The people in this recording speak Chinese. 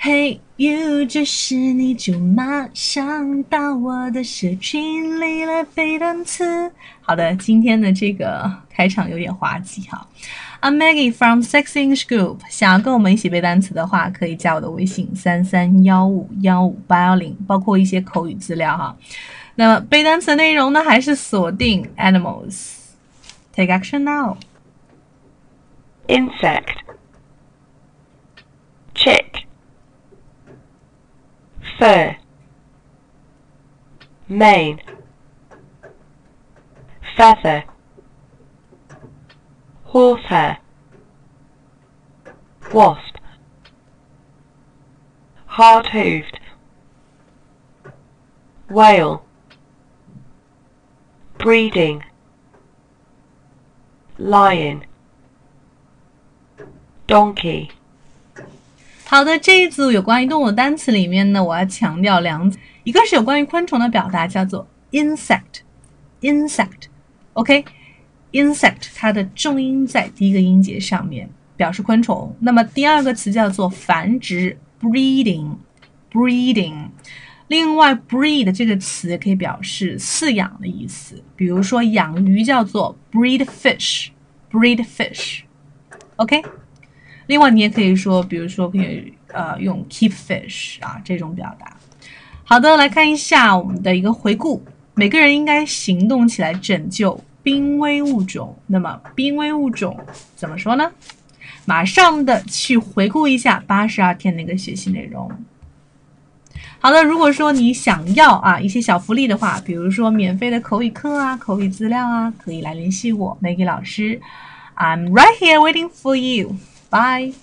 Hey you，这时你就马上到我的社群里来背单词。好的，今天的这个开场有点滑稽哈。I'm Maggie from Sex English Group。想要跟我们一起背单词的话，可以加我的微信三三幺五幺五八幺零，包括一些口语资料哈。那么背单词内容呢，还是锁定 animals。Take action now. insect, fur, mane, feather, horsehair, wasp, hard-hooved, whale, breeding, lion, donkey, 好的，这一组有关于动物的单词里面呢，我要强调两，一个是有关于昆虫的表达，叫做 insect，insect，OK，insect，它的重音在第一个音节上面，表示昆虫。那么第二个词叫做繁殖，breeding，breeding。另外，breed 这个词可以表示饲养的意思，比如说养鱼叫做 breed fish，breed fish，OK。另外，你也可以说，比如说可以呃用 keep fish 啊这种表达。好的，来看一下我们的一个回顾，每个人应该行动起来拯救濒危物种。那么濒危物种怎么说呢？马上的去回顾一下八十二天的一个学习内容。好的，如果说你想要啊一些小福利的话，比如说免费的口语课啊、口语资料啊，可以来联系我 Maggie 老师。I'm right here waiting for you. Bye.